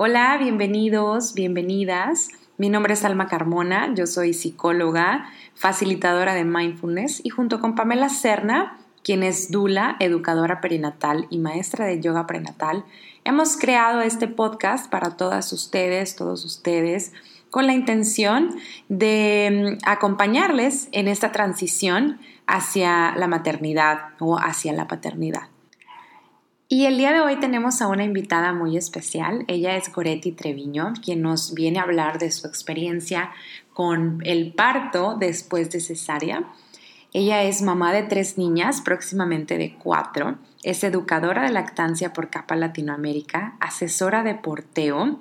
Hola, bienvenidos, bienvenidas. Mi nombre es Alma Carmona, yo soy psicóloga, facilitadora de mindfulness y junto con Pamela Serna, quien es Dula, educadora perinatal y maestra de yoga prenatal, hemos creado este podcast para todas ustedes, todos ustedes, con la intención de mm, acompañarles en esta transición hacia la maternidad o hacia la paternidad. Y el día de hoy tenemos a una invitada muy especial. Ella es Goretti Treviño, quien nos viene a hablar de su experiencia con el parto después de cesárea. Ella es mamá de tres niñas, próximamente de cuatro. Es educadora de lactancia por Capa Latinoamérica, asesora de porteo.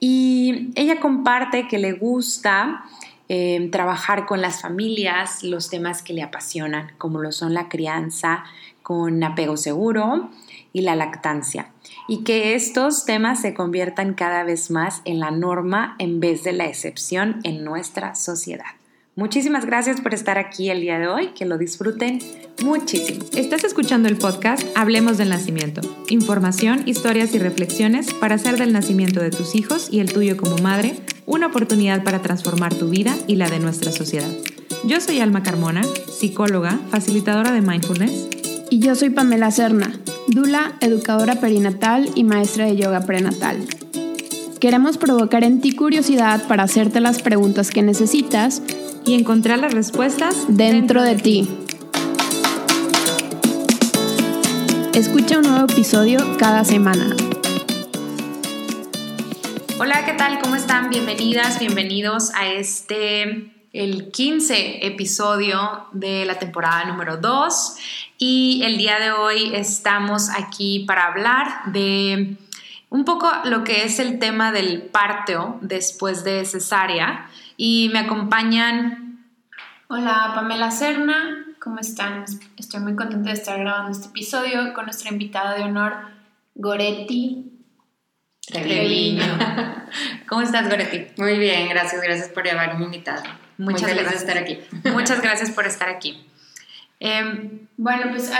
Y ella comparte que le gusta eh, trabajar con las familias, los temas que le apasionan, como lo son la crianza con apego seguro, y la lactancia, y que estos temas se conviertan cada vez más en la norma en vez de la excepción en nuestra sociedad. Muchísimas gracias por estar aquí el día de hoy, que lo disfruten muchísimo. Estás escuchando el podcast Hablemos del Nacimiento, información, historias y reflexiones para hacer del nacimiento de tus hijos y el tuyo como madre una oportunidad para transformar tu vida y la de nuestra sociedad. Yo soy Alma Carmona, psicóloga, facilitadora de mindfulness. Y yo soy Pamela Serna, Dula, educadora perinatal y maestra de yoga prenatal. Queremos provocar en ti curiosidad para hacerte las preguntas que necesitas y encontrar las respuestas dentro, de, ti. Escucha un nuevo episodio cada semana. Hola, ¿qué tal? ¿Cómo están? Bienvenidas, bienvenidos a este, el 15 episodio de la temporada número 2 y el día de hoy estamos aquí para hablar de un poco lo que es el tema del parto después de cesárea y me acompañan. Hola Pamela Serna, ¿cómo están? Estoy muy contenta de estar grabando este episodio con nuestra invitada de honor, Goretti Treviño. ¿Cómo estás, Goretti? Muy bien, gracias, gracias por haberme invitado. Muchas gracias por estar aquí. Muchas gracias por estar aquí. Em, bueno, pues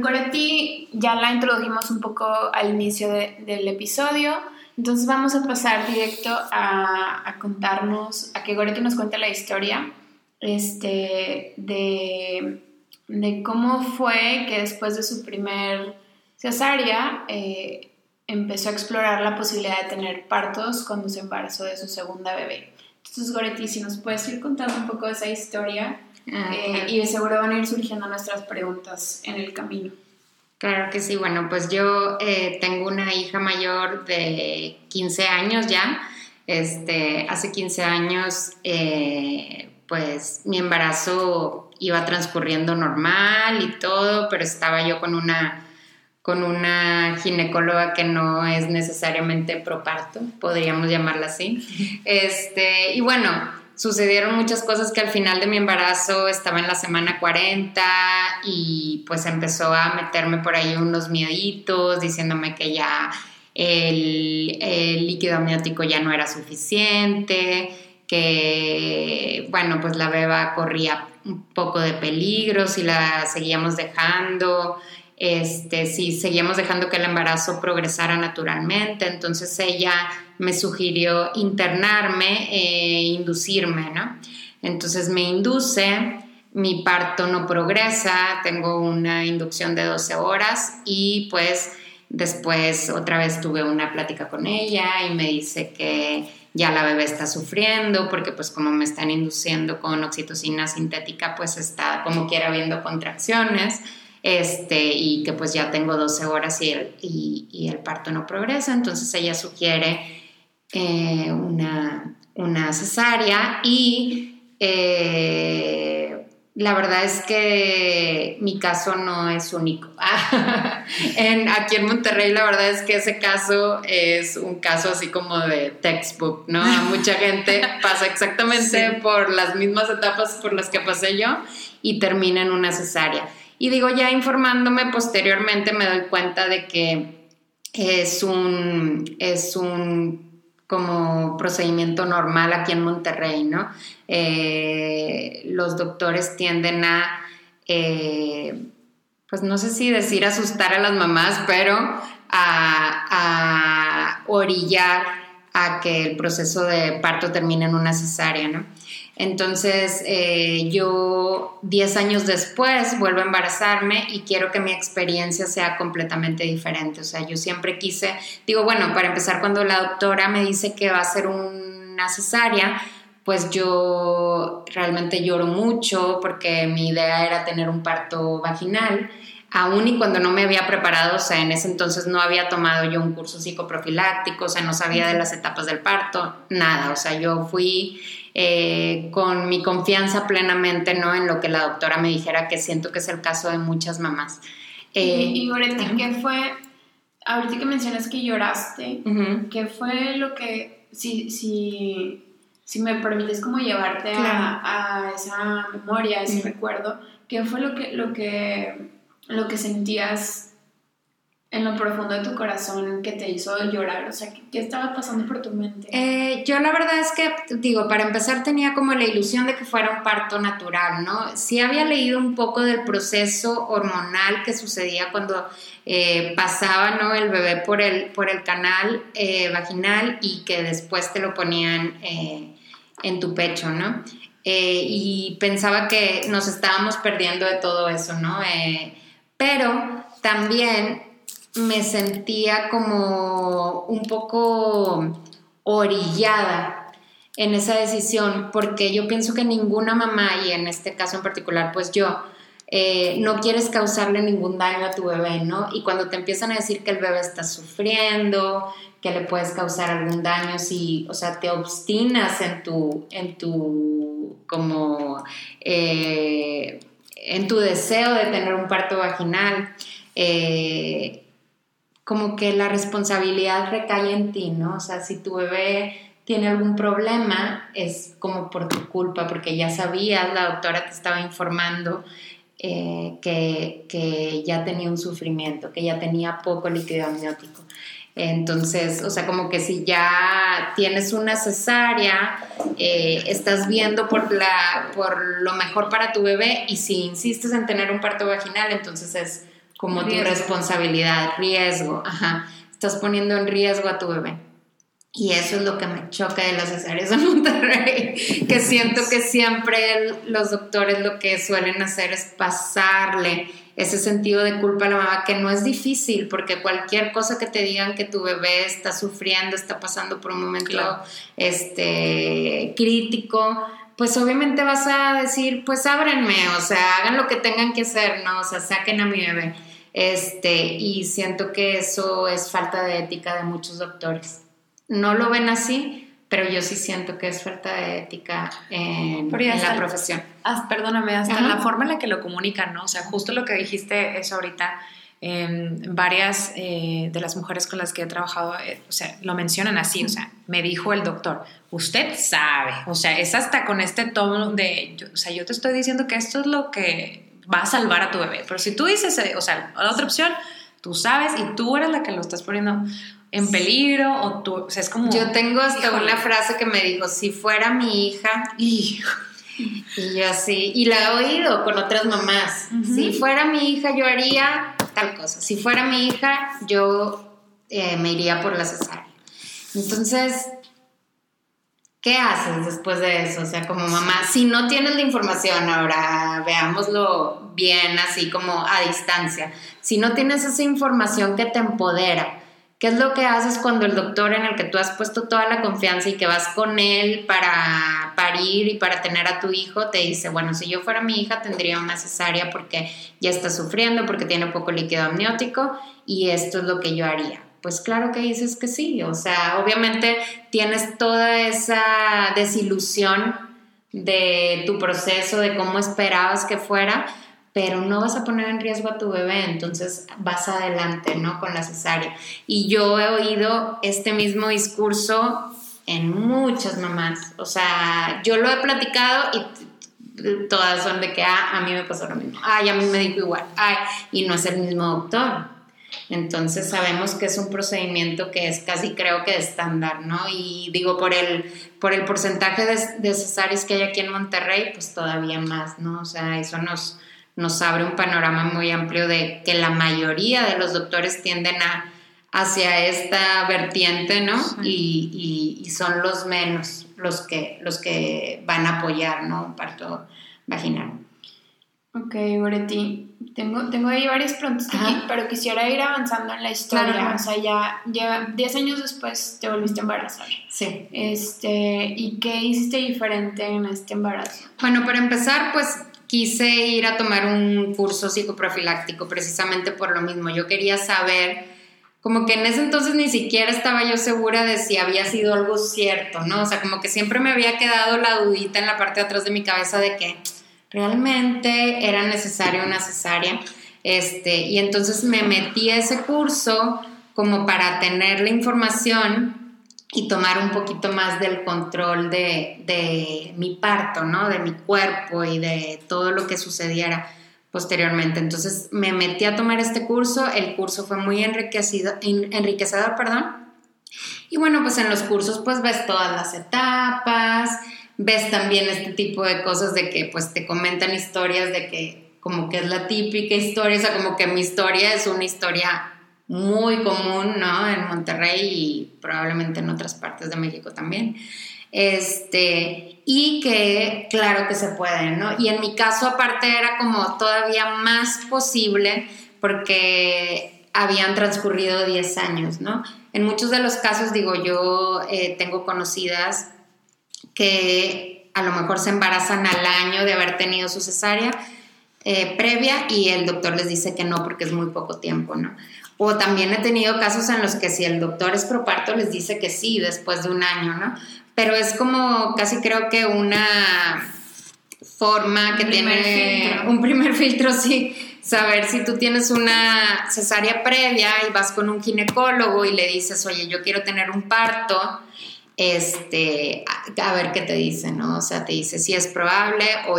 Goretti ya la introdujimos un poco al inicio del episodio, entonces vamos a pasar directo a, contarnos, a que Goretti nos cuente la historia este, de, de, cómo fue que después de su primer cesárea eh, empezó a explorar la posibilidad de tener partos cuando se embarazó de su segunda bebé. Entonces, Goretti, si nos puedes ir contando un poco esa historia eh, y de seguro van a ir surgiendo nuestras preguntas en el camino. Claro que sí, bueno, pues yo eh, tengo una hija mayor de 15 años ya. Este, hace 15 años, eh, pues mi embarazo iba transcurriendo normal y todo, pero estaba yo con una con una ginecóloga que no es necesariamente proparto, podríamos llamarla así. Este, y bueno, sucedieron muchas cosas que al final de mi embarazo estaba en la semana 40 y pues empezó a meterme por ahí unos mieditos diciéndome que ya el, líquido amniótico ya no era suficiente, que bueno, pues la beba corría un poco de peligro si la seguíamos dejando. Este, si seguíamos dejando que el embarazo progresara naturalmente, entonces ella me sugirió internarme e inducirme, ¿no? Entonces me induce, mi parto no progresa, tengo una inducción de 12 horas y pues después otra vez tuve una plática con ella y me dice que ya la bebé está sufriendo porque pues como me están induciendo con oxitocina sintética pues está como quiera viendo contracciones este, y que pues ya tengo 12 horas y el, y, el parto no progresa, entonces ella sugiere eh, una, una, cesárea y eh, la verdad es que mi caso no es único. en, aquí en Monterrey la verdad es que ese caso es un caso así como de textbook, ¿no? Mucha gente pasa exactamente por las mismas etapas por las que pasé yo y termina en una cesárea. Y digo, ya informándome posteriormente me doy cuenta de que es un, es un como procedimiento normal aquí en Monterrey, ¿no? Eh, los doctores tienden a, eh, pues no sé si decir asustar a las mamás, pero a, a orillar a que el proceso de parto termine en una cesárea, ¿no? Entonces, eh, yo 10 años después vuelvo a embarazarme y quiero que mi experiencia sea completamente diferente. O sea, yo siempre quise, digo, bueno, para empezar, cuando la doctora me dice que va a ser una cesárea, pues yo realmente lloro mucho porque mi idea era tener un parto vaginal. Aún y cuando no me había preparado, o sea, en ese entonces no había tomado yo un curso psicoprofiláctico, o sea, no sabía de las etapas del parto, nada, o sea, yo fui eh, con mi confianza plenamente, ¿no? En lo que la doctora me dijera, que siento que es el caso de muchas mamás. Eh, y Goretti, ¿qué fue, ahorita que mencionas que lloraste, qué fue lo que, si, si, si me permites como llevarte a, a, esa memoria, a ese recuerdo, qué fue lo que, lo que lo que sentías en lo profundo de tu corazón que te hizo llorar? O sea, ¿qué, estaba pasando por tu mente? Eh, yo la verdad es que, digo, para empezar tenía como la ilusión de que fuera un parto natural, ¿no? Sí había leído un poco del proceso hormonal que sucedía cuando eh, pasaba, ¿no? El bebé por el, por el canal eh, vaginal y que después te lo ponían en tu pecho, ¿no? y pensaba que nos estábamos perdiendo de todo eso, ¿no? pero también me sentía como un poco orillada en esa decisión, porque yo pienso que ninguna mamá, y en este caso en particular, pues yo, eh, no quieres causarle ningún daño a tu bebé, ¿no? Y cuando te empiezan a decir que el bebé está sufriendo, que le puedes causar algún daño, si, o sea, te obstinas en tu, en tu, como, eh, en tu deseo de tener un parto vaginal, eh, como que la responsabilidad recae en ti, ¿no? O sea, si tu bebé tiene algún problema, es como por tu culpa, porque ya sabías, la doctora te estaba informando eh, que, que, ya tenía un sufrimiento, que ya tenía poco líquido amniótico. Entonces, o sea, como que si ya tienes una cesárea, eh, estás viendo por, la, por lo mejor para tu bebé y si insistes en tener un parto vaginal, entonces es como tu responsabilidad, riesgo, ajá, estás poniendo en riesgo a tu bebé. Y eso es lo que me choca de las cesáreas en Monterrey, que siento que siempre los doctores lo que suelen hacer es pasarle ese sentido de culpa a la mamá, que no es difícil, porque cualquier cosa que te digan que tu bebé está sufriendo, está pasando por un momento este, crítico, pues obviamente vas a decir, pues ábrenme, o sea, hagan lo que tengan que hacer, ¿no? O sea, saquen a mi bebé. Este, y siento que eso es falta de ética de muchos doctores. No lo ven así, pero yo sí siento que es falta de ética en, la profesión. perdóname, hasta la forma en la que lo comunican, ¿no? O sea, justo lo que dijiste es ahorita, em, varias eh, de las mujeres con las que he trabajado, eh, o sea, lo mencionan así, o sea, me dijo el doctor, usted sabe, o sea, es hasta con este tono de, o sea, yo te estoy diciendo que esto es lo que va a salvar a tu bebé, pero si tú dices, eh, o sea, la otra opción, tú sabes y tú eres la que lo estás poniendo en peligro o tú, o sea, es como... Yo tengo hasta una frase que me dijo, si fuera mi hija... Y, yo así, y la he oído con otras mamás, si fuera mi hija yo haría tal cosa, si fuera mi hija yo eh, me iría por la cesárea. Entonces, ¿qué haces después de eso? O sea, como mamá, si no tienes la información, ahora veámoslo bien, así como a distancia, si no tienes esa información que te empodera, ¿Qué es lo que haces cuando el doctor en el que tú has puesto toda la confianza y que vas con él para parir y para tener a tu hijo te dice, bueno, si yo fuera mi hija tendría una cesárea porque ya está sufriendo, porque tiene poco líquido amniótico y esto es lo que yo haría? Pues claro que dices que sí, o sea, obviamente tienes toda esa desilusión de tu proceso, de cómo esperabas que fuera, pero no vas a poner en riesgo a tu bebé, entonces vas adelante, ¿no? Con la cesárea. Y yo he oído este mismo discurso en muchas mamás, o sea, yo lo he platicado y todas son de que, ah, a mí me pasó lo mismo, ay, a mí me dijo igual, ay, y no es el mismo doctor. Entonces sabemos que es un procedimiento que es casi creo que estándar, ¿no? Y digo, por el, por el porcentaje de, de cesáreas que hay aquí en Monterrey, pues todavía más, ¿no? O sea, eso nos, nos abre un panorama muy amplio de que la mayoría de los doctores tienden a, hacia esta vertiente, ¿no? Y, y, son los menos los que, los que van a apoyar, ¿no? Un parto vaginal. Ok, Goretti, tengo, tengo ahí varias preguntas aquí, pero quisiera ir avanzando en la historia. O sea, ya, ya 10 años después te volviste a embarazar. Sí. Este, ¿Y qué hiciste diferente en este embarazo? Bueno, para empezar, pues quise ir a tomar un curso psicoprofiláctico precisamente por lo mismo. Yo quería saber, como que en ese entonces ni siquiera estaba yo segura de si había sido algo cierto, ¿no? O sea, como que siempre me había quedado la dudita en la parte de atrás de mi cabeza de que realmente era necesaria una cesárea. Este, y entonces me metí a ese curso como para tener la información y tomar un poquito más del control de, mi parto, ¿no? De mi cuerpo y de todo lo que sucediera posteriormente. Entonces me metí a tomar este curso, el curso fue muy enriquecido, enriquecedor, perdón. Y bueno, pues en los cursos pues ves todas las etapas, ves también este tipo de cosas de que pues te comentan historias de que como que es la típica historia, o sea, como que mi historia es una historia muy común, ¿no? En Monterrey y probablemente en otras partes de México también. Este, y que claro que se puede, ¿no? Y en mi caso aparte era como todavía más posible porque habían transcurrido 10 años, ¿no? En muchos de los casos, digo, yo eh, tengo conocidas que a lo mejor se embarazan al año de haber tenido su cesárea eh, previa y el doctor les dice que no porque es muy poco tiempo, ¿no? O también he tenido casos en los que si el doctor es proparto les dice que sí después de un año, ¿no? Pero es como casi creo que una forma que tiene un primer filtro, sí, saber si tú tienes una cesárea previa y vas con un ginecólogo y le dices, oye, yo quiero tener un parto este, a, ver qué te dice, ¿no? O sea, te dice si es probable o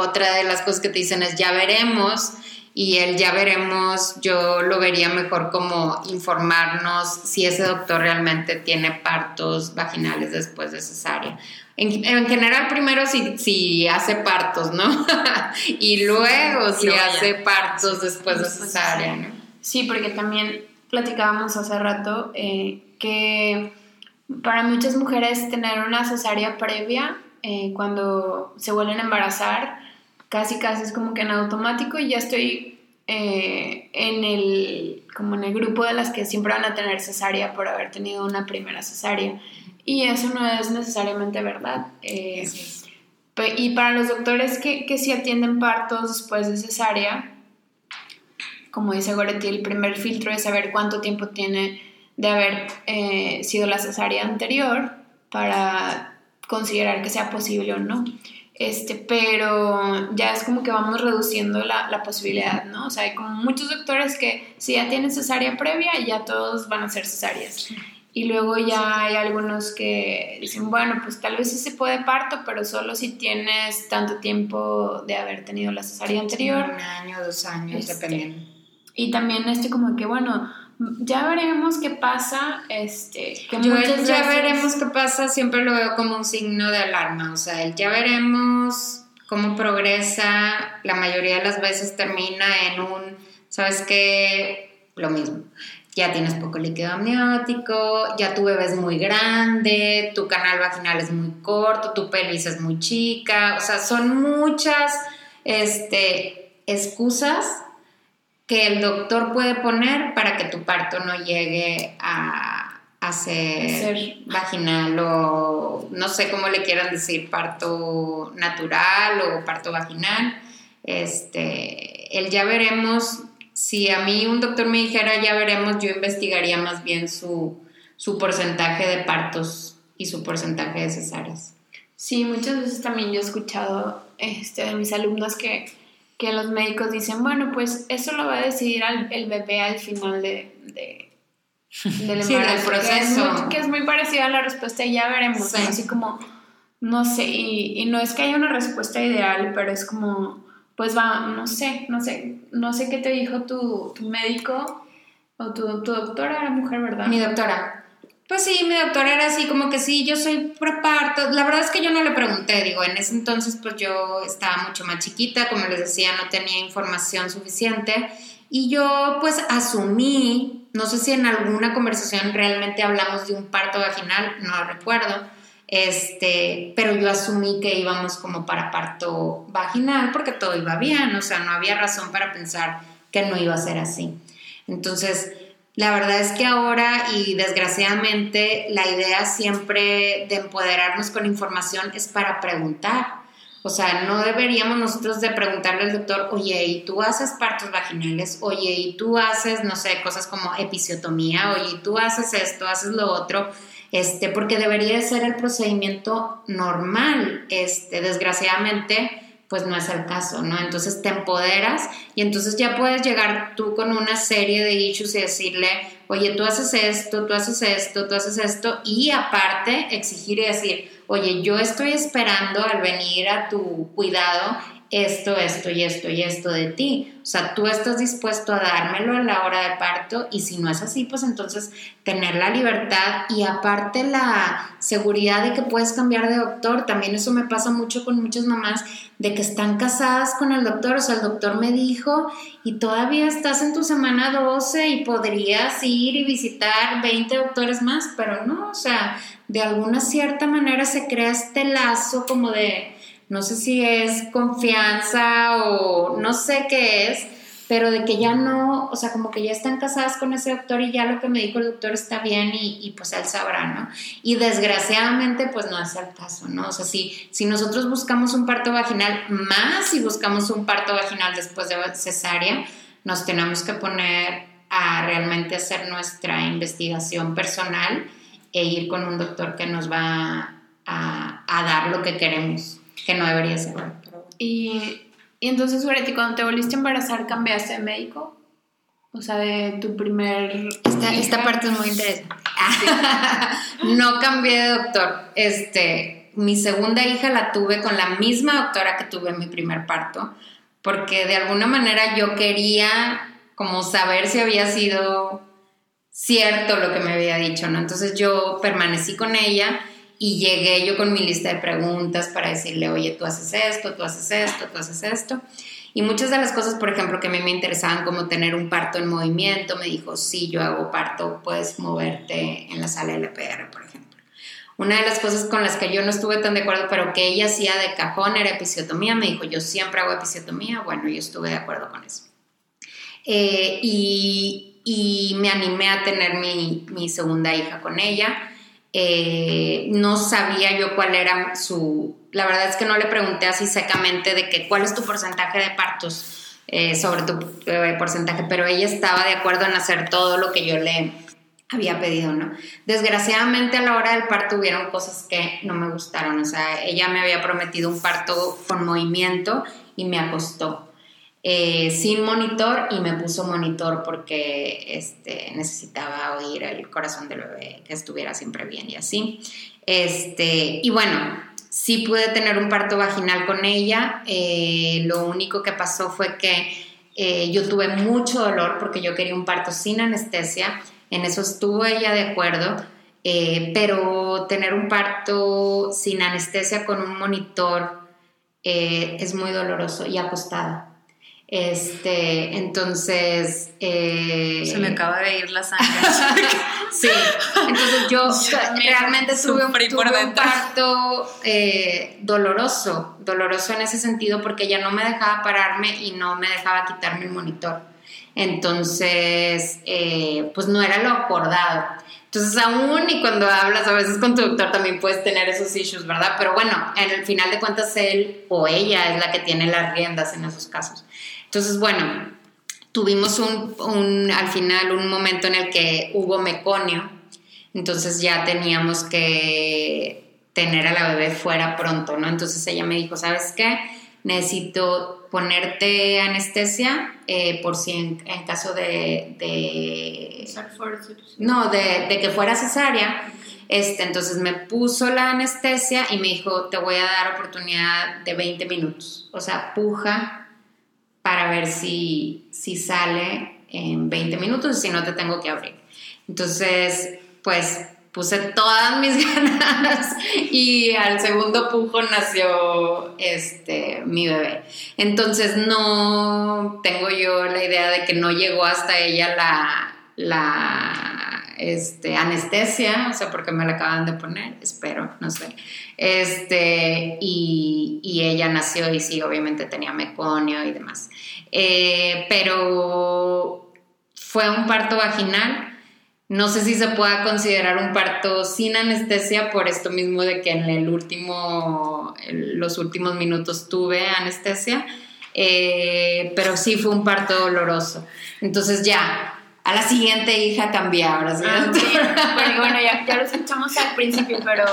otra de las cosas que te dicen es ya veremos y el ya veremos yo lo vería mejor como informarnos si ese doctor realmente tiene partos vaginales después de cesárea. En, general primero si, si hace partos, ¿no? y luego si hace partos después de cesárea, ¿no? Sí, porque también platicábamos hace rato eh, que para muchas mujeres tener una cesárea previa eh, cuando se vuelven a embarazar, casi casi es como que en automático y ya estoy eh, en el como en el grupo de las que siempre van a tener cesárea por haber tenido una primera cesárea y eso no es necesariamente verdad. Eh, y para los doctores que, que sí atienden partos después de cesárea, como dice Goretti, el primer filtro es saber cuánto tiempo tiene de haber eh, sido la cesárea anterior para considerar que sea posible o no. Este, pero ya es como que vamos reduciendo la, la, posibilidad, ¿no? O sea, hay como muchos doctores que si ya tienen cesárea previa, ya todos van a ser cesáreas. Y luego ya hay algunos que dicen, bueno, pues tal vez sí se puede parto, pero solo si tienes tanto tiempo de haber tenido la cesárea anterior. un año, dos años, este, dependiendo. Y también este como que, bueno, ya veremos qué pasa. Este, que Yo ya veremos qué pasa siempre lo veo como un signo de alarma. O sea, el ya veremos cómo progresa, la mayoría de las veces termina en un, ¿sabes qué? Lo mismo. Ya tienes poco líquido amniótico, ya tu bebé es muy grande, tu canal vaginal es muy corto, tu pelvis es muy chica. O sea, son muchas este, excusas que el doctor puede poner para que tu parto no llegue a, ser, vaginal o no sé cómo le quieran decir, parto natural o parto vaginal. Este, el ya veremos, si a mí un doctor me dijera ya veremos, yo investigaría más bien su, su porcentaje de partos y su porcentaje de cesáreas. Sí, muchas veces también yo he escuchado este, de mis alumnos que que los médicos dicen, bueno, pues eso lo va a decidir el bebé al final de, del embarazo. proceso. Que es, muy, parecida a la respuesta y ya veremos, así como, no sé, y, no es que haya una respuesta ideal, pero es como, pues va, no sé, no sé, no sé qué te dijo tu, tu médico o tu, tu doctora, era mujer, ¿verdad? Mi doctora. Pues sí, mi doctora era así como que sí, yo soy preparto. La verdad es que yo no le pregunté, digo, en ese entonces pues yo estaba mucho más chiquita, como les decía, no tenía información suficiente y yo pues asumí no sé si en alguna conversación realmente hablamos de un parto vaginal, no recuerdo, este, pero yo asumí que íbamos como para parto vaginal porque todo iba bien, o sea, no había razón para pensar que no iba a ser así. Entonces, la verdad es que ahora y desgraciadamente la idea siempre de empoderarnos con información es para preguntar. O sea, no deberíamos nosotros de preguntarle al doctor, oye, ¿y tú haces partos vaginales? Oye, ¿y tú haces, no sé, cosas como episiotomía? Oye, ¿y tú haces esto, haces lo otro? Este, porque debería ser el procedimiento normal. Este, desgraciadamente, pues no es el caso, ¿no? Entonces te empoderas y entonces ya puedes llegar tú con una serie de issues y decirle, oye, tú haces esto, tú haces esto, tú haces esto, y aparte exigir y decir, oye, yo estoy esperando al venir a tu cuidado esto, esto y esto y esto de ti. O sea, tú estás dispuesto a dármelo a la hora del parto y si no es así, pues entonces tener la libertad y aparte la seguridad de que puedes cambiar de doctor. También eso me pasa mucho con muchas mamás de que están casadas con el doctor. O sea, el doctor me dijo y todavía estás en tu semana 12 y podrías ir y visitar 20 doctores más, pero no, o sea, de alguna cierta manera se crea este lazo como de no sé si es confianza o no sé qué es, pero de que ya no, o sea, como que ya están casadas con ese doctor y ya lo que me dijo el doctor está bien y, pues él sabrá, ¿no? Y desgraciadamente pues no es el caso, ¿no? O sea, si, si nosotros buscamos un parto vaginal, más si buscamos un parto vaginal después de cesárea, nos tenemos que poner a realmente hacer nuestra investigación personal e ir con un doctor que nos va a, a dar lo que queremos que no debería ser. Y, y entonces, Goretti, cuando te volviste a embarazar, ¿cambiaste de médico? O sea, de tu primer... Esta, esta parte es muy interesante. no cambié de doctor. Este, mi segunda hija la tuve con la misma doctora que tuve en mi primer parto, porque de alguna manera yo quería como saber si había sido cierto lo que me había dicho, ¿no? Entonces yo permanecí con ella y llegué yo con mi lista de preguntas para decirle, oye, tú haces esto, tú haces esto, tú haces esto. Y muchas de las cosas, por ejemplo, que a mí me interesaban, como tener un parto en movimiento, me dijo, sí, yo hago parto, puedes moverte en la sala LPR, por ejemplo. Una de las cosas con las que yo no estuve tan de acuerdo, pero que ella hacía de cajón, era episiotomía. Me dijo, yo siempre hago episiotomía. Bueno, yo estuve de acuerdo con eso. Eh, y, y, me animé a tener mi, mi segunda hija con ella eh, no sabía yo cuál era su... La verdad es que no le pregunté así secamente de que cuál es tu porcentaje de partos eh, sobre tu eh, porcentaje, pero ella estaba de acuerdo en hacer todo lo que yo le había pedido, ¿no? Desgraciadamente a la hora del parto hubieron cosas que no me gustaron, o sea, ella me había prometido un parto con movimiento y me acostó. Eh, sin monitor y me puso monitor porque este, necesitaba oír el corazón del bebé, que estuviera siempre bien y así. Este, y bueno, sí pude tener un parto vaginal con ella. Eh, lo único que pasó fue que eh, yo tuve mucho dolor porque yo quería un parto sin anestesia. En eso estuvo ella de acuerdo. pero tener un parto sin anestesia con un monitor es muy doloroso y acostada. Este, entonces. Eh, Se me acaba de ir la sangre. sí, entonces yo realmente tuve, un parto eh, doloroso, doloroso en ese sentido, porque ella no me dejaba pararme y no me dejaba quitarme el monitor. Entonces, eh, pues no era lo acordado. Entonces, aún y cuando hablas a veces con tu doctor también puedes tener esos issues, ¿verdad? Pero bueno, en el final de cuentas él o ella es la que tiene las riendas en esos casos. Entonces, bueno, tuvimos un, al final un momento en el que hubo meconio, entonces ya teníamos que tener a la bebé fuera pronto, ¿no? Entonces ella me dijo, ¿sabes qué? Necesito ponerte anestesia eh, por si en, caso de... de no, de, de, que fuera cesárea. Este, entonces me puso la anestesia y me dijo, te voy a dar oportunidad de 20 minutos. O sea, puja para ver si, si sale en 20 minutos y si no te tengo que abrir. Entonces, pues puse todas mis ganas y al segundo pujo nació este mi bebé. Entonces no tengo yo la idea de que no llegó hasta ella la, la este, anestesia, o sea, porque me la acaban de poner, espero, no sé. Este, y, y ella nació y sí, obviamente tenía meconio y demás. Eh, pero fue un parto vaginal. No sé si se pueda considerar un parto sin anestesia por esto mismo de que en el último, los últimos minutos tuve anestesia, eh, pero sí fue un parto doloroso. Entonces ya, a la siguiente hija cambié ahora. ¿sí? Ah, bueno, bueno, ya, ya los echamos al principio, pero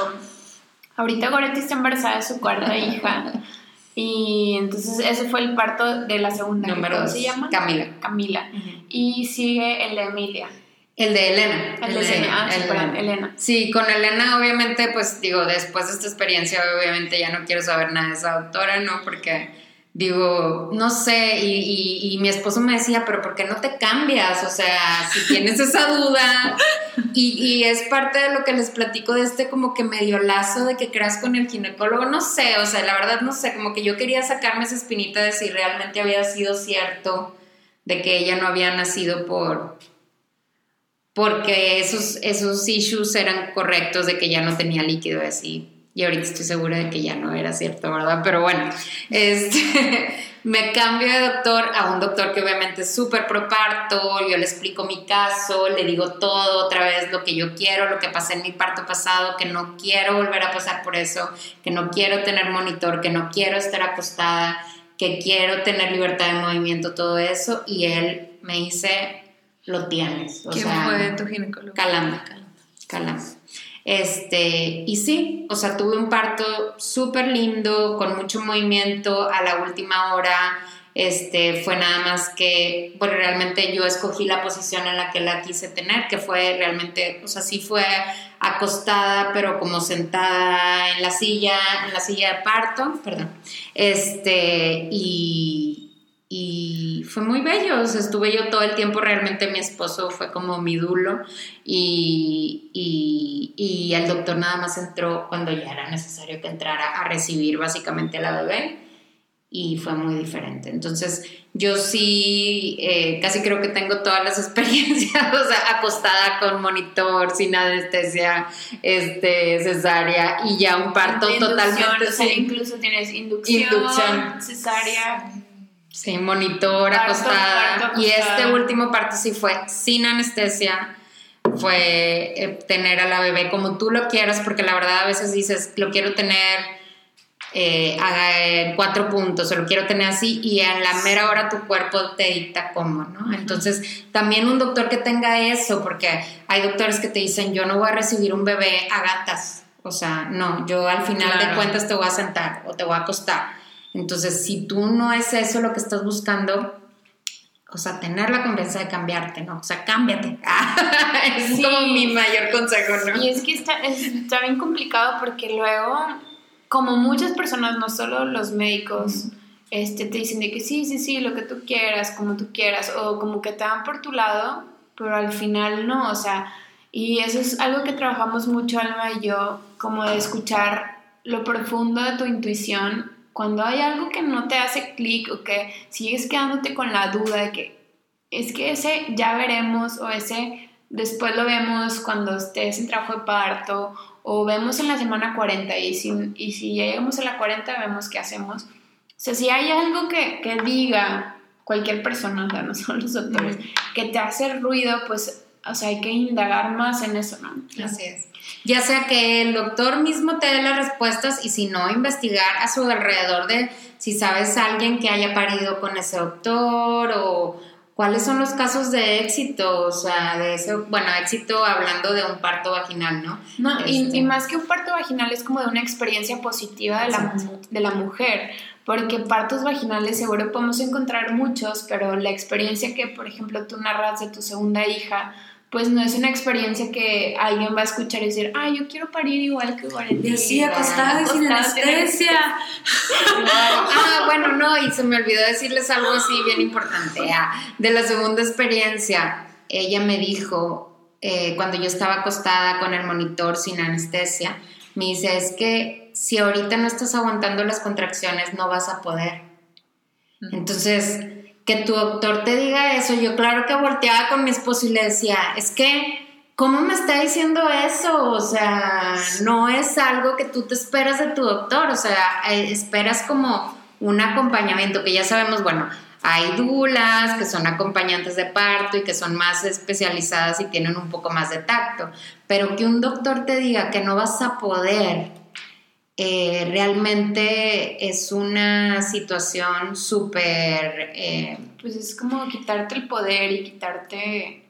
ahorita Goretti está embarazada de su cuarta hija. Y entonces ese fue el parto de la segunda. Número ¿Cómo dos, se llama? Camila. Camila. Y sigue el de Emilia. El de Elena. El de Elena. Ah, sí, perdón, Elena. Sí, con Elena obviamente, pues digo, después de esta experiencia, obviamente ya no quiero saber nada de esa doctora, ¿no? Porque digo, no sé, y, y- mi esposo me decía, pero ¿por qué no te cambias? O sea, si tienes esa duda, y, y es parte de lo que les platico de este como que medio lazo de que creas con el ginecólogo, no sé, o sea, la verdad no sé, como que yo quería sacarme esa espinita de si realmente había sido cierto de que ella no había nacido por porque esos, esos issues eran correctos de que ya no tenía líquido así. Y ahorita estoy segura de que ya no era cierto, ¿verdad? Pero bueno, este, me cambio de doctor a un doctor que obviamente es súper pro parto, yo le explico mi caso, le digo todo otra vez lo que yo quiero, lo que pasé en mi parto pasado, que no quiero volver a pasar por eso, que no quiero tener monitor, que no quiero estar acostada, que quiero tener libertad de movimiento, todo eso. Y él me dice, lo tienes. O ¿Quién sea, fue tu ginecólogo? Calanda. Calanda. Este, y sí, o sea, tuve un parto súper lindo, con mucho movimiento a la última hora. Este, fue nada más que, bueno, realmente yo escogí la posición en la que la quise tener, que fue realmente, o sea, sí fue acostada, pero como sentada en la silla, en la silla de parto, perdón. Este, y, y fue muy bello, o sea, estuve yo todo el tiempo, realmente mi esposo fue como mi dulo y, y, y el doctor nada más entró cuando ya era necesario que entrara a recibir básicamente a la bebé y fue muy diferente. Entonces, yo sí, eh, casi creo que tengo todas las experiencias, o sea, acostada con monitor, sin anestesia, este, cesárea y ya un parto totalmente o sea, incluso tienes inducción, Inducción. cesárea. Sí, monitor, Parto, acostada. parto, Y acostada. este último parto sí fue sin anestesia. Fue eh, tener a la bebé como tú lo quieras, porque la verdad a veces dices, lo quiero tener eh, a- en cuatro puntos, o lo quiero tener así, y a la mera hora tu cuerpo te dicta cómo, ¿no? Entonces, también un doctor que tenga eso, porque hay doctores que te dicen, yo no voy a recibir un bebé a gatas. O sea, no, yo al final de cuentas te voy a sentar o te voy a acostar. Entonces, si tú no es eso lo que estás buscando, o sea, tener la confianza de cambiarte, ¿no? O sea, cámbiate. es Sí. como mi mayor consejo, ¿no? Y es que está, es- está bien complicado porque luego, como muchas personas, no solo los médicos, este, te dicen de que sí, sí, sí, lo que tú quieras, como tú quieras, o como que te van por tu lado, pero al final no, o sea, y eso es algo que trabajamos mucho Alma y yo, como de escuchar lo profundo de tu intuición cuando hay algo que no te hace clic o que sigues quedándote con la duda de que es que ese ya veremos o ese después lo vemos cuando estés en trabajo de parto o vemos en la semana 40 y si, y si ya llegamos a la 40 vemos qué hacemos. O sea, si hay algo que, que diga cualquier persona, o sea, no solo los doctores, que te hace ruido, pues, o sea, hay que indagar más en eso, ¿no? Así es. Ya sea que el doctor mismo te dé las respuestas y si no, investigar a su alrededor de si sabes a alguien que haya parido con ese doctor o cuáles son los casos de éxito, o sea, de ese, bueno, éxito hablando de un parto vaginal, ¿no? No, y, Este. y más que un parto vaginal es como de una experiencia positiva de la, de la mujer, porque partos vaginales seguro podemos encontrar muchos, pero la experiencia que, por ejemplo, tú narras de tu segunda hija, pues no es una experiencia que alguien va a escuchar y decir, ah, yo quiero parir igual que Valentina. Y así, acostada sin anestesia. Ah, bueno, no, y se me olvidó decirles algo así bien importante. ah, de la segunda experiencia, ella me dijo, eh, cuando yo estaba acostada con el monitor sin anestesia, me dice, es que si ahorita no estás aguantando las contracciones, no vas a poder. Entonces, que tu doctor te diga eso, yo claro que volteaba con mi esposo y le decía, es que, ¿cómo me está diciendo eso? O sea, no es algo que tú te esperas de tu doctor, o sea, eh, esperas como un acompañamiento, que ya sabemos, bueno, hay dulas que son acompañantes de parto y que son más especializadas y tienen un poco más de tacto, pero que un doctor te diga que no vas a poder, eh, realmente es una situación súper... Eh, pues es como quitarte el poder y quitarte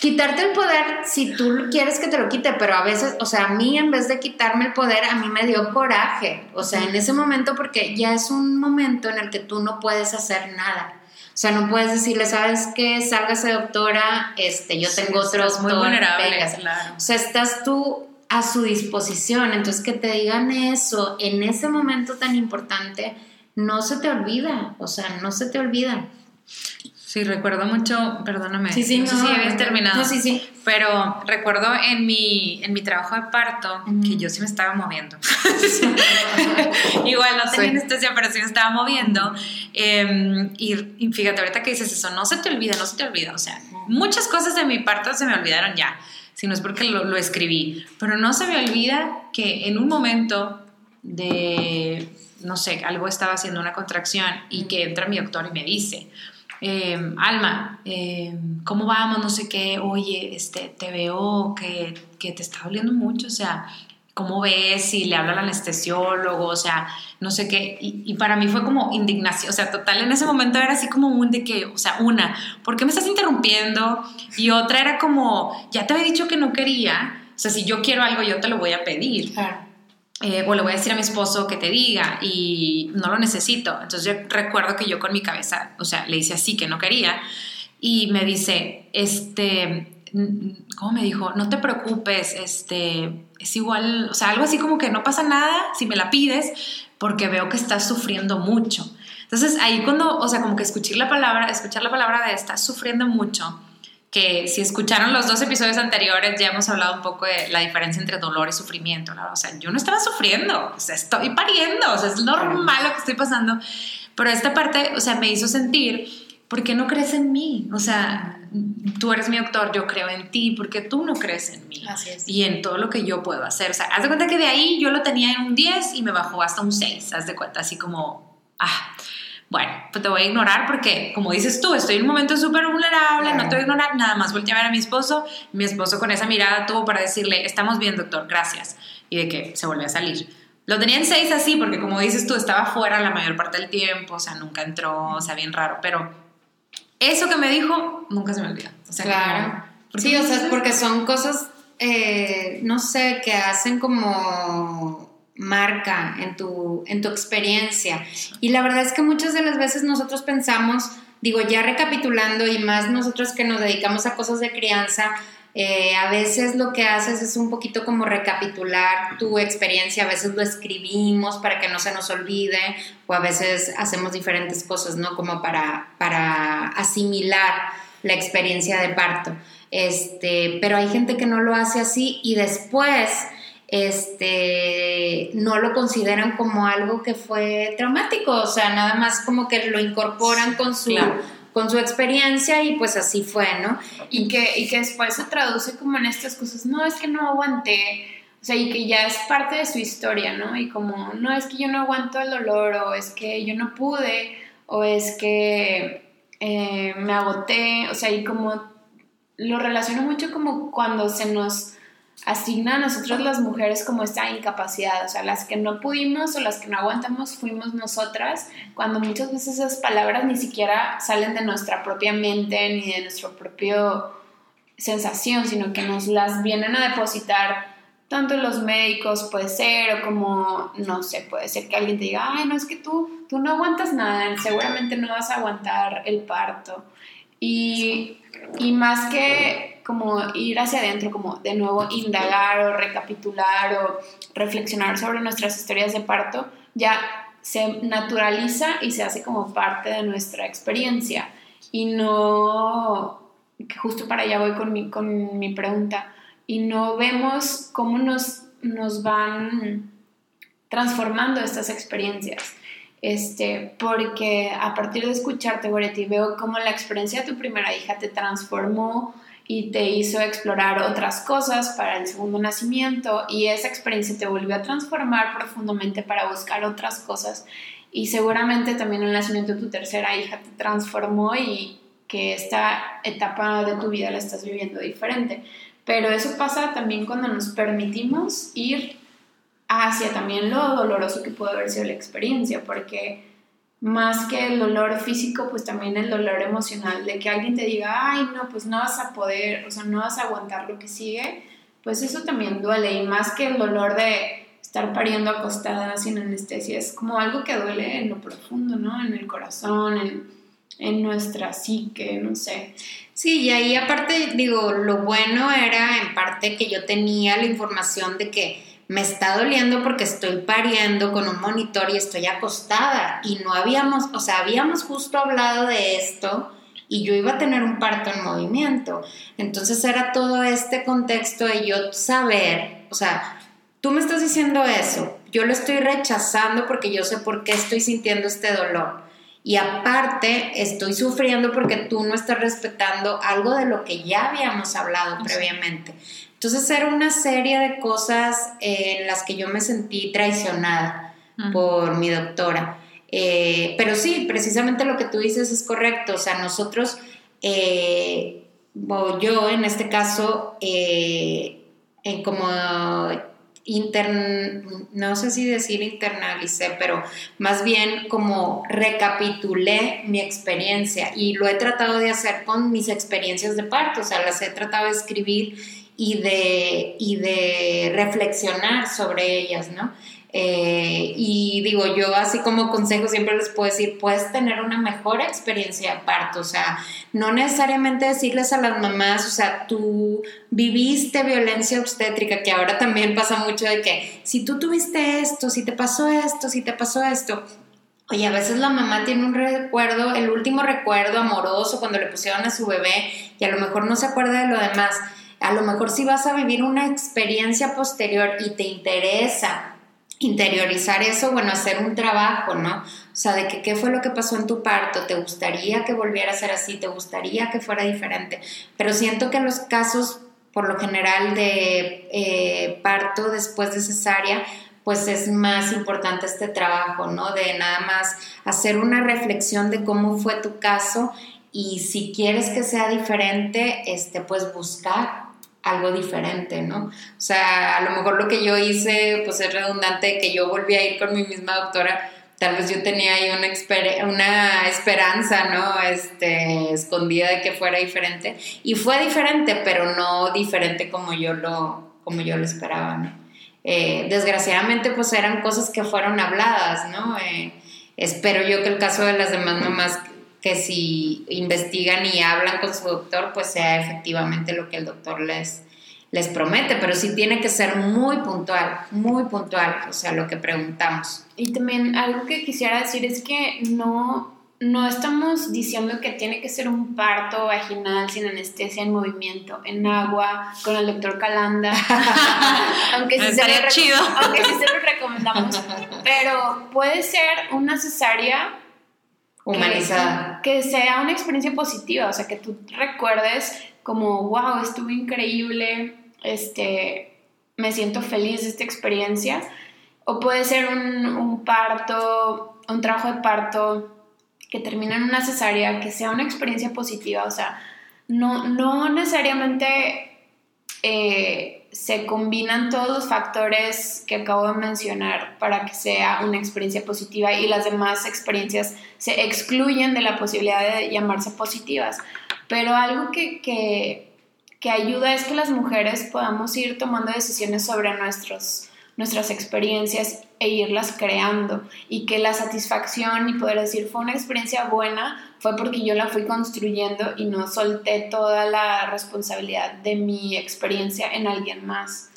Quitarte el poder si tú quieres que te lo quite, pero a veces, o sea, a mí en vez de quitarme el poder, a mí me dio coraje. O sea, en ese momento, porque ya es un momento en el que tú no puedes hacer nada. O sea, no puedes decirle, ¿sabes qué? Sálgase, doctora, este, yo tengo otro estás muy vulnerable, claro. O sea, estás tú a su disposición. Entonces, que te digan eso en ese momento tan importante, no se te olvida. O sea, no se te olvida. Sí, recuerdo mucho, perdóname. Sí, sí, no, sé si habías terminado. No, sí, sí. Pero recuerdo en mi, en mi trabajo de parto que yo sí me estaba moviendo. Igual no tenía anestesia, pero sí me estaba moviendo. Em, y, fíjate, ahorita que dices eso, no se te olvida, no se te olvida. O sea, muchas cosas de mi parto se me olvidaron ya, si no es porque lo, lo escribí. Pero no se me olvida que en un momento de, no sé, algo estaba haciendo una contracción y que entra mi doctor y me dice Em, Alma, em, ¿cómo vamos? No sé qué, oye, este, te veo que, que, te está doliendo mucho, o sea, ¿cómo ves? Y le habla al anestesiólogo, o sea, no sé qué. Y, para mí fue como indignación, o sea, total, en ese momento era así como un de que, o sea, una, ¿por qué me estás interrumpiendo? Y otra era como, ya te había dicho que no quería, o sea, si yo quiero algo, yo te lo voy a pedir. Claro. Eh, o le voy a decir a mi esposo que te diga y no lo necesito. Entonces yo recuerdo que yo con mi cabeza, o sea, le hice así que no quería y me dice, este, ¿cómo me dijo? No te preocupes, este, es igual, o sea, algo así como que no pasa nada si me la pides porque veo que estás sufriendo mucho. Entonces ahí cuando, o sea, como que escuchar la palabra, escuchar la palabra de estás sufriendo mucho, que si escucharon los dos episodios anteriores ya hemos hablado un poco de la diferencia entre dolor y sufrimiento. O sea, yo no estaba sufriendo, o sea, estoy pariendo, o sea, es normal lo que estoy pasando. Pero esta parte, o sea, me hizo sentir, ¿por qué no crees en mí? O sea, tú eres mi doctor, yo creo en ti, porque tú no crees en mí Así es. y en todo lo que yo puedo hacer. O sea, haz de cuenta que de ahí yo lo tenía en un 10 y me bajó hasta un 6, haz de cuenta, así como, ah, bueno, pues te voy a ignorar porque, como dices tú, estoy en un momento súper vulnerable, no te voy a ignorar, nada más volteé a ver a mi esposo, mi esposo con esa mirada tuvo para decirle, estamos bien, doctor, gracias, y de que se volvió a salir. Lo tenía en seis así, porque como dices tú, estaba fuera la mayor parte del tiempo, o sea, nunca entró, o sea, bien raro, pero eso que me dijo, nunca se me olvida. O sea, claro. sí, o sea, es porque son cosas, eh, no sé, que hacen como marca en tu, en tu experiencia. Y la verdad es que muchas de las veces nosotros pensamos, digo, ya recapitulando y más nosotros que nos dedicamos a cosas de crianza, eh, a veces lo que haces es un poquito como recapitular tu experiencia, a veces lo escribimos para que no se nos olvide o a veces hacemos diferentes cosas, ¿no? Como para, para asimilar la experiencia de parto. Este, pero hay gente que no lo hace así y después este, no lo consideran como algo que fue traumático, o sea, nada más como que lo incorporan con su, con su experiencia y pues así fue, ¿no? Y que, y que después se traduce como en estas cosas, no, es que no aguanté, o sea, y que ya es parte de su historia, ¿no? Y como, no, es que yo no aguanto el dolor, o es que yo no pude, o es que eh, me agoté, o sea, y como lo relaciono mucho como cuando se nos asigna a nosotros las mujeres como esta incapacidad, o sea, las que no pudimos o las que no aguantamos fuimos nosotras, cuando muchas veces esas palabras ni siquiera salen de nuestra propia mente ni de nuestra propia sensación, sino que nos las vienen a depositar tanto los médicos puede ser, o como, no sé, puede ser que alguien te diga, ay, no, es que tú, tú no aguantas nada, seguramente no vas a aguantar el parto. Y, y más que como ir hacia adentro, como de nuevo indagar o recapitular o reflexionar sobre nuestras historias de parto, ya se naturaliza y se hace como parte de nuestra experiencia. Y no, justo para allá voy con mi, con mi pregunta, y no vemos cómo nos, nos van transformando estas experiencias. este, porque a partir de escucharte, Goretti, veo cómo la experiencia de tu primera hija te transformó y te hizo explorar otras cosas para el segundo nacimiento y esa experiencia te volvió a transformar profundamente para buscar otras cosas y seguramente también el nacimiento de tu tercera hija te transformó y que esta etapa de tu vida la estás viviendo diferente. Pero eso pasa también cuando nos permitimos ir hacia también lo doloroso que puede haber sido la experiencia, porque más que el dolor físico, pues también el dolor emocional de que alguien te diga, ay, no, pues no vas a poder, o sea, no vas a aguantar lo que sigue, pues eso también duele. Y más que el dolor de estar pariendo acostada sin anestesia, es como algo que duele en lo profundo, ¿no? En el corazón, en, en nuestra psique, no sé. Sí, y ahí aparte, digo, lo bueno era en parte que yo tenía la información de que me está doliendo porque estoy pariendo con un monitor y estoy acostada y no habíamos, o sea, habíamos justo hablado de esto y yo iba a tener un parto en movimiento. Entonces era todo este contexto de yo saber, o sea, tú me estás diciendo eso, yo lo estoy rechazando porque yo sé por qué estoy sintiendo este dolor. Y aparte, estoy sufriendo porque tú no estás respetando algo de lo que ya habíamos hablado previamente. Entonces era una serie de cosas en las que yo me sentí traicionada por mi doctora. Eh, pero sí, precisamente lo que tú dices es correcto. O sea, nosotros, eh, o yo en este caso, eh, en como no sé si decir internalicé, pero más bien como recapitulé mi experiencia y lo he tratado de hacer con mis experiencias de parto, o sea, las he tratado de escribir y de, y de reflexionar sobre ellas, ¿no? Eh, y digo, yo así como consejo siempre les puedo decir, puedes tener una mejor experiencia de parto, o sea, no necesariamente decirles a las mamás, o sea, tú viviste violencia obstétrica, que ahora también pasa mucho de que si tú tuviste esto, si te pasó esto, si te pasó esto, Oye, a veces la mamá tiene un recuerdo, el último recuerdo amoroso cuando le pusieron a su bebé y a lo mejor no se acuerda de lo demás. A lo mejor si vas a vivir una experiencia posterior y te interesa interiorizar eso, bueno, hacer un trabajo, ¿no? O sea, de que qué fue lo que pasó en tu parto, te gustaría que volviera a ser así, te gustaría que fuera diferente, pero siento que en los casos, por lo general, de eh, parto después de cesárea, pues es más importante este trabajo, ¿no? De nada más hacer una reflexión de cómo fue tu caso y si quieres que sea diferente, este, pues buscar algo diferente, ¿no? O sea, a lo mejor lo que yo hice, pues es redundante, que yo volví a ir con mi misma doctora, tal vez yo tenía ahí una, esperanza, ¿no? Este, escondida de que fuera diferente. Y fue diferente, pero no diferente como yo lo, como yo lo esperaba, ¿no? Eh, desgraciadamente, pues eran cosas que fueron habladas, ¿no? Eh, espero yo que el caso de las demás mamás que si investigan y hablan con su doctor, pues sea efectivamente lo que el doctor les, les promete, pero sí tiene que ser muy puntual, muy puntual, o sea, lo que preguntamos. Y también algo que quisiera decir es que no, no estamos diciendo que tiene que ser un parto vaginal sin anestesia en movimiento, en agua, con el doctor Calanda, aunque, sí se lo aunque sí se lo recomendamos, pero puede ser una cesárea humanizada. Que, sea una experiencia positiva, o sea, que tú recuerdes como, wow, estuvo increíble, este, me siento feliz de esta experiencia. O puede ser un, un parto, un trabajo de parto que termina en una cesárea, que sea una experiencia positiva, o sea, no, no necesariamente eh, se combinan todos los factores que acabo de mencionar para que sea una experiencia positiva y las demás experiencias se excluyen de la posibilidad de llamarse positivas. Pero algo que, que, que ayuda es que las mujeres podamos ir tomando decisiones sobre nuestros, nuestras experiencias e irlas creando y que la satisfacción y poder decir fue una experiencia buena fue porque yo la fui construyendo y no solté toda la responsabilidad de mi experiencia en alguien más.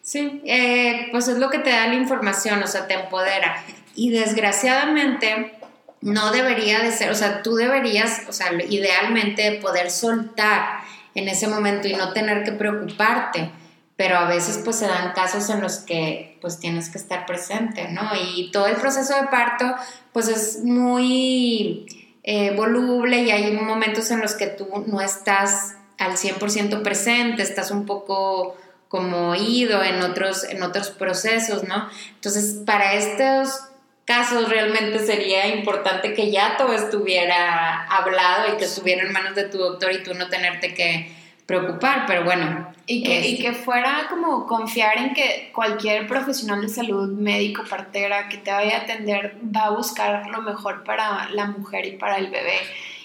Sí, eh, pues es lo que te da la información, o sea, te empodera. Y desgraciadamente no debería de ser, o sea, tú deberías, o sea, idealmente poder soltar en ese momento y no tener que preocuparte pero a veces pues se dan casos en los que pues tienes que estar presente, ¿no? Y todo el proceso de parto pues es muy eh, voluble y hay momentos en los que tú no estás al 100% presente, estás un poco como ido en otros, en otros procesos, ¿no? Entonces, para estos casos realmente sería importante que ya todo estuviera hablado y que estuviera en manos de tu doctor y tú no tenerte que preocupar, pero bueno. Y que, y que fuera como confiar en que cualquier profesional de salud, médico, partera, que te vaya a atender, va a buscar lo mejor para la mujer y para el bebé.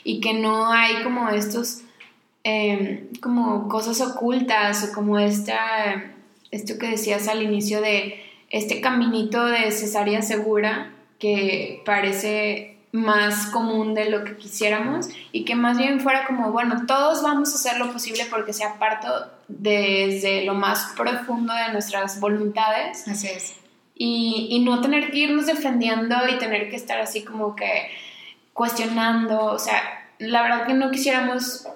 Y que no hay como estos, em, como cosas ocultas o como esta, esto que decías al inicio de este caminito de cesárea segura que parece más común de lo que quisiéramos y que más bien fuera como, bueno, todos vamos a hacer lo posible porque sea parto desde lo más profundo de nuestras voluntades. Así es. Y, y no tener que irnos defendiendo y tener que estar así como que cuestionando, o sea, la verdad que no quisiéramos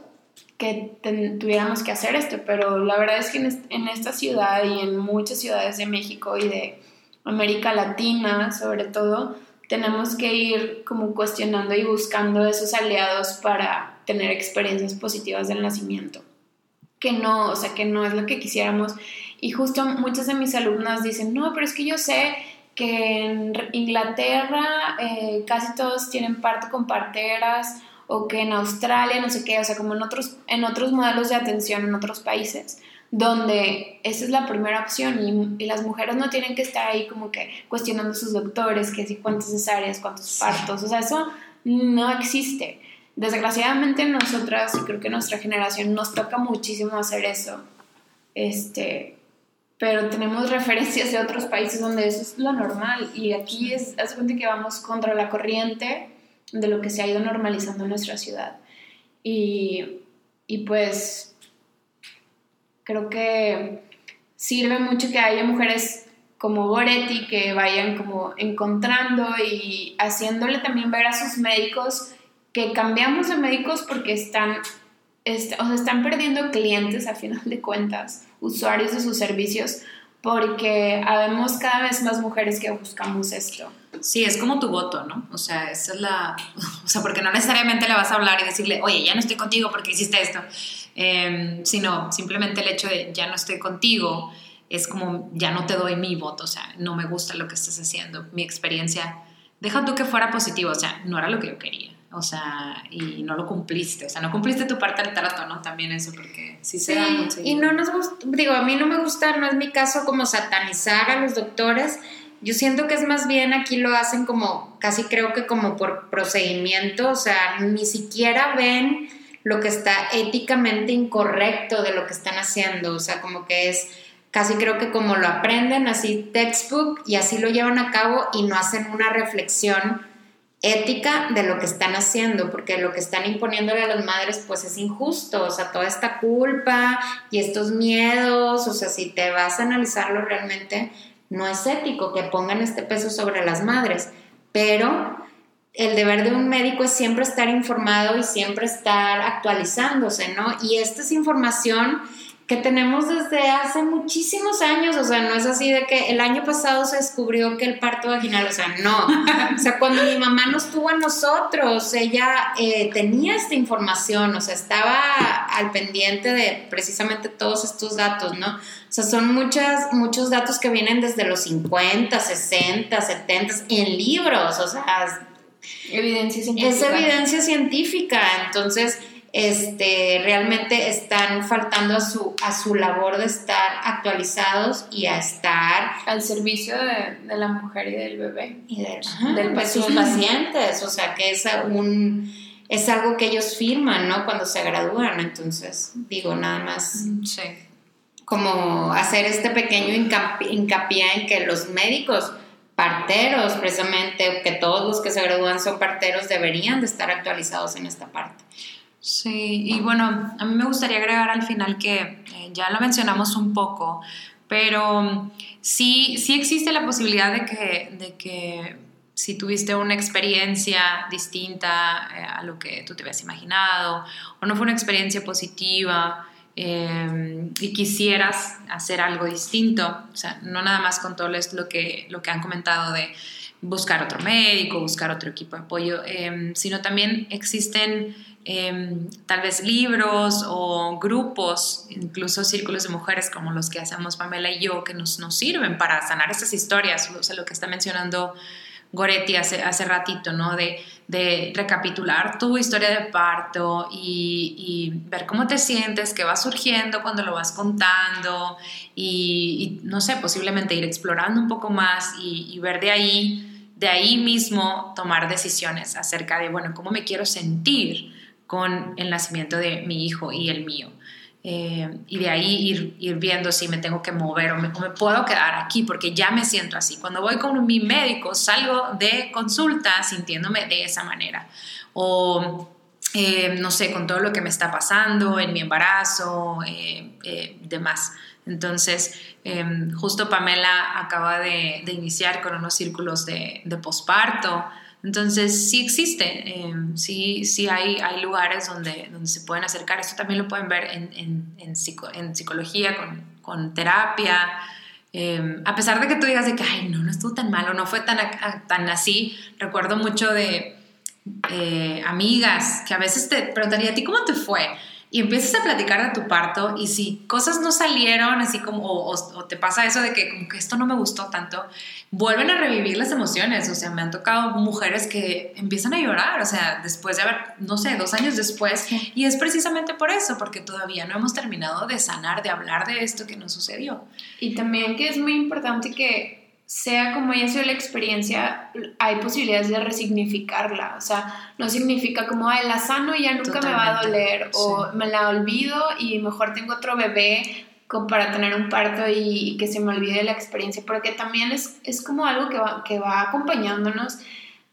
que tuviéramos que hacer esto, pero la verdad es que en, en esta ciudad y en muchas ciudades de México y de América Latina sobre todo, tenemos que ir como cuestionando y buscando esos aliados para tener experiencias positivas del nacimiento. Que no, o sea, que no es lo que quisiéramos. Y justo muchas de mis alumnas dicen, no, pero es que yo sé que en Inglaterra eh, casi todos tienen parto con parteras o que en Australia, no sé qué, o sea, como en otros, en otros modelos de atención en otros países donde esa es la primera opción y, las mujeres no tienen que estar ahí como que cuestionando a sus doctores, que si cuántas cesáreas, cuántos partos, o sea, eso no existe. Desgraciadamente nosotras, y creo que nuestra generación nos toca muchísimo hacer eso, este, pero tenemos referencias de otros países donde eso es lo normal y aquí es, hace cuenta que vamos contra la corriente de lo que se ha ido normalizando en nuestra ciudad. Y, y pues Creo que sirve mucho que haya mujeres como Goretti que vayan como encontrando y haciéndole también ver a sus médicos que cambiamos de médicos porque están, o sea, están perdiendo clientes a final de cuentas, usuarios de sus servicios, porque habemos cada vez más mujeres que buscamos esto. Sí, es como tu voto, ¿no? O sea, esa es la... O sea, porque no necesariamente le vas a hablar y decirle, oye, ya no estoy contigo porque hiciste esto, Em, sino simplemente el hecho de ya no estoy contigo es como ya no te doy mi voto, o sea, no me gusta lo que estás haciendo, mi experiencia, deja tú que fuera positivo, o sea, no era lo que yo quería, o sea, y no lo cumpliste, o sea, no cumpliste tu parte del trato, ¿no? También eso, porque sí se da mucho. Y no nos gusta, digo, a mí no me gusta, no es mi caso como satanizar a los doctores, yo siento que es más bien aquí lo hacen como, casi creo que como por procedimiento, o sea, ni siquiera ven lo que está éticamente incorrecto de lo que están haciendo, o sea, como que es casi creo que como lo aprenden así textbook y así lo llevan a cabo y no hacen una reflexión ética de lo que están haciendo, porque lo que están imponiéndole a las madres pues es injusto, o sea, toda esta culpa y estos miedos, o sea, si te vas a analizarlo realmente, no es ético que pongan este peso sobre las madres, pero el deber de un médico es siempre estar informado y siempre estar actualizándose, ¿no? Y esta es información que tenemos desde hace muchísimos años, o sea, no es así de que el año pasado se descubrió que el parto vaginal, o sea, no, o sea, cuando mi mamá nos tuvo a nosotros, ella eh, tenía esta información, o sea, estaba al pendiente de precisamente todos estos datos, ¿no? O sea, son muchas, muchos datos que vienen desde los 50, 60, 70, en libros, o sea, Evidencia científica. Es evidencia científica, entonces este, realmente están faltando a su, a su labor de estar actualizados y a estar al servicio de, la mujer y del bebé y de, del, pues, sus pacientes, o sea que es un es algo que ellos firman, ¿no? Cuando se gradúan, entonces digo nada más sí. como hacer este pequeño hincapié en que los médicos parteros, precisamente, que todos los que se gradúan son parteros, deberían de estar actualizados en esta parte. Sí, y bueno, a mí me gustaría agregar al final que eh, ya lo mencionamos un poco, pero sí, sí existe la posibilidad de que, de que si tuviste una experiencia distinta eh, a lo que tú te habías imaginado o no fue una experiencia positiva, em, y quisieras hacer algo distinto, o sea, no nada más con todo lo que, lo que han comentado de buscar otro médico, buscar otro equipo de apoyo, em, sino también existen em, tal vez libros o grupos, incluso círculos de mujeres como los que hacemos Pamela y yo, que nos, nos sirven para sanar estas historias, o sea, lo que está mencionando Goretti hace, hace ratito, ¿no? De, de recapitular tu historia de parto y, ver cómo te sientes, qué va surgiendo cuando lo vas contando y, no sé, posiblemente ir explorando un poco más y, y ver de ahí de ahí mismo tomar decisiones acerca de, bueno, cómo me quiero sentir con el nacimiento de mi hijo y el mío. Eh, y de ahí ir, ir, viendo si me tengo que mover o me, puedo quedar aquí porque ya me siento así. Cuando voy con mi médico salgo de consulta sintiéndome de esa manera. O eh, no sé, con todo lo que me está pasando en mi embarazo, eh, demás. Entonces, em, justo Pamela acaba de, iniciar con unos círculos de, posparto. Entonces, sí existe, em, sí, sí hay, hay lugares donde, donde se pueden acercar. Esto también lo pueden ver en, en, psicología, con, terapia. Em, a pesar de que tú digas de que, ay, no, no estuvo tan malo, no fue tan, tan así, recuerdo mucho de eh, amigas que a veces te preguntaría, ¿a ti cómo te fue? Y empiezas a platicar de tu parto y si cosas no salieron así como o, te pasa eso de que como que esto no me gustó tanto, vuelven a revivir las emociones, o sea, me han tocado mujeres que empiezan a llorar, o sea, después de haber, no sé, dos años después, y es precisamente por eso, porque todavía no hemos terminado de sanar, de hablar de esto que nos sucedió. Y también que es muy importante que sea como haya sido la experiencia, hay posibilidades de resignificarla. O sea, no significa como, ay, la sano y ya nunca me va a doler, o me la olvido y mejor tengo otro bebé para tener un parto y, que se me olvide la experiencia, porque también es, es como algo que va, que va acompañándonos,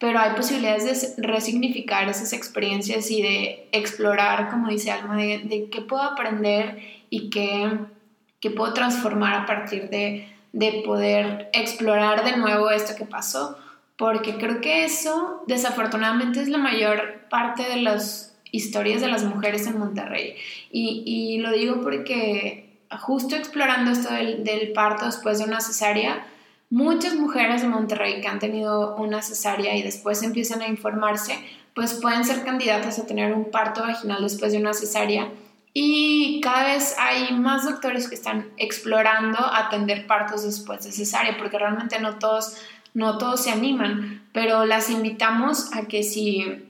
pero hay posibilidades de resignificar esas experiencias y de explorar, como dice Alma, de, de qué puedo aprender y qué, qué puedo transformar a partir de de poder explorar de nuevo esto que pasó, porque creo que eso desafortunadamente es la mayor parte de las historias de las mujeres en Monterrey. Y, lo digo porque justo explorando esto del, del, parto después de una cesárea, muchas mujeres de Monterrey que han tenido una cesárea y después empiezan a informarse, pues pueden ser candidatas a tener un parto vaginal después de una cesárea y cada vez hay más doctores que están explorando atender partos después de cesárea, porque realmente no todos, no todos se animan, pero las invitamos a que si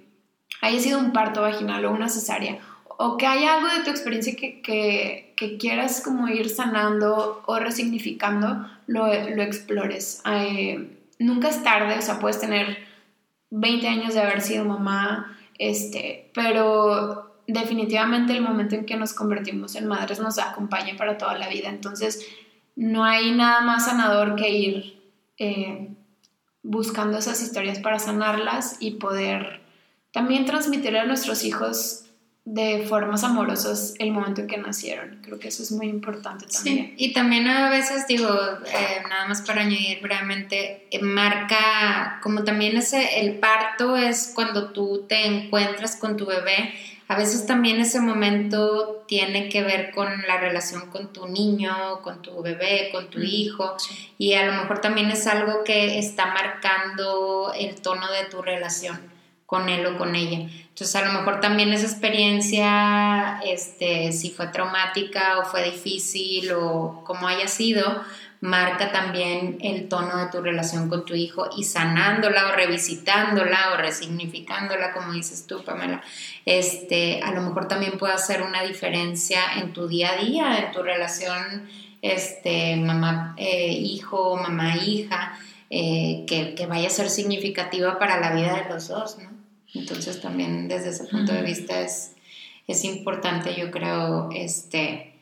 haya sido un parto vaginal o una cesárea, o que haya algo de tu experiencia que, que, quieras como ir sanando o resignificando, lo, lo explores. Eh, nunca es tarde, o sea, puedes tener 20 años de haber sido mamá, este, pero definitivamente el momento en que nos convertimos en madres nos acompaña para toda la vida. Entonces, no hay nada más sanador que ir eh, buscando esas historias para sanarlas y poder también transmitirle a nuestros hijos de formas amorosas el momento en que nacieron. Creo que eso es muy importante también. Sí, y también a veces digo, eh, nada más para añadir brevemente, eh, marca como también ese, el parto es cuando tú te encuentras con tu bebé a veces también ese momento tiene que ver con la relación con tu niño, con tu bebé, con tu hijo, y a lo mejor también es algo que está marcando el tono de tu relación con él o con ella. Entonces, a lo mejor también esa experiencia, este, si fue traumática o fue difícil o como haya sido, marca también el tono de tu relación con tu hijo y sanándola o revisitándola o resignificándola, como dices tú, Pamela, este, a lo mejor también puede hacer una diferencia en tu día a día, en tu relación este, mamá-hijo, eh, mamá-hija, eh, que, vaya a ser significativa para la vida de los dos, ¿no? Entonces también desde ese punto de vista es, es importante, yo creo, este,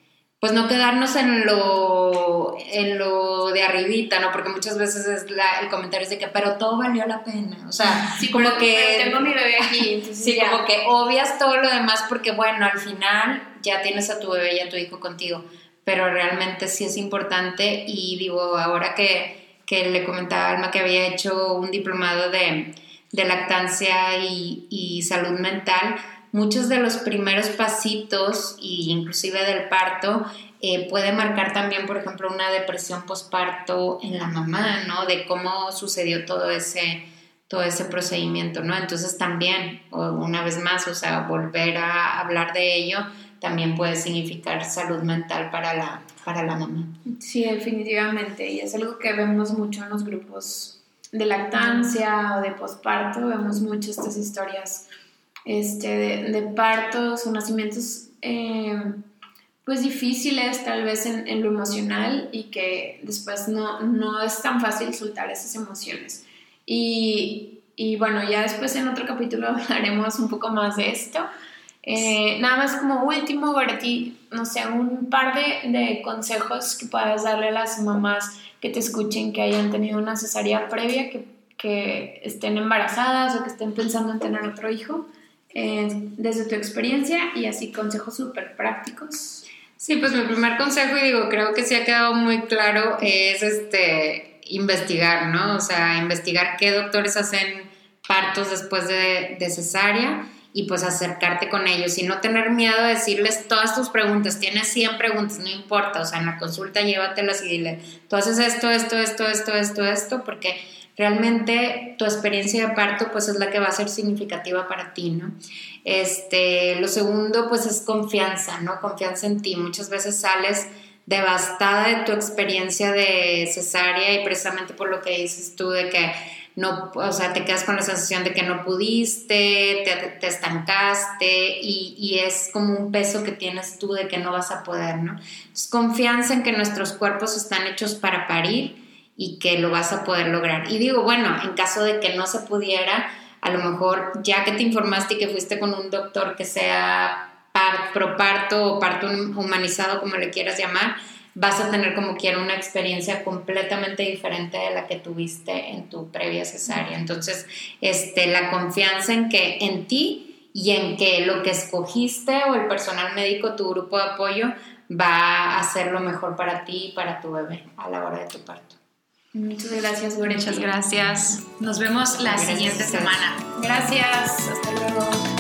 pues no quedarnos en lo, en lo de arribita, ¿no? Porque muchas veces es el comentario de que, pero todo valió la pena. O sea, sí, como que... Tengo mi bebé aquí. sí, como que obvias todo lo demás porque, bueno, al final ya tienes a tu bebé y a tu hijo contigo. Pero realmente sí es importante y digo, ahora que, que le comentaba a Alma que había hecho un diplomado de, de lactancia y, y salud mental, muchos de los primeros pasitos e inclusive del parto eh, puede marcar también, por ejemplo, una depresión postparto en la mamá, ¿no? De cómo sucedió todo ese, todo ese procedimiento, ¿no? Entonces también, una vez más, o sea, volver a hablar de ello también puede significar salud mental para la, para la mamá. Sí, definitivamente, y es algo que vemos mucho en los grupos de lactancia o de posparto, vemos mucho estas historias este, de, partos o nacimientos eh, pues difíciles tal vez en, lo emocional y que después no, no es tan fácil soltar esas emociones. Y, y bueno, ya después en otro capítulo hablaremos un poco más de esto. Eh, nada más como último, ti no sé, un par de, de, consejos que puedas darle a las mamás que te escuchen que hayan tenido una cesárea previa, que, que estén embarazadas o que estén pensando en tener otro hijo, eh, desde tu experiencia y así consejos súper prácticos. Sí, pues mi primer consejo, y digo, creo que sí ha quedado muy claro, es este investigar, ¿no? O sea, investigar qué doctores hacen partos después de, de cesárea y pues acercarte con ellos y no tener miedo de decirles todas tus preguntas. Tienes 100 preguntas, no importa, o sea, en la consulta llévatelas y dile, tú haces esto, esto, esto, esto, esto, esto, porque realmente tu experiencia de parto pues es la que va a ser significativa para ti, ¿no? Este, lo segundo pues es confianza, ¿no? Confianza en ti. Muchas veces sales devastada de tu experiencia de cesárea y precisamente por lo que dices tú de que no, o sea, te quedas con la sensación de que no pudiste, te, estancaste y, y, es como un peso que tienes tú de que no vas a poder, ¿no? Confianza en que nuestros cuerpos están hechos para parir y que lo vas a poder lograr. Y digo, bueno, en caso de que no se pudiera, a lo mejor ya que te informaste y que fuiste con un doctor que sea pro parto o parto humanizado, como le quieras llamar, vas a tener como quiera una experiencia completamente diferente de la que tuviste en tu previa cesárea. Entonces, este, la confianza en que en ti y en que lo que escogiste o el personal médico, tu grupo de apoyo, va a hacer lo mejor para ti y para tu bebé a la hora de tu parto. Muchas gracias, Muchas gracias. Nos vemos la siguiente semana. Gracias. Hasta luego.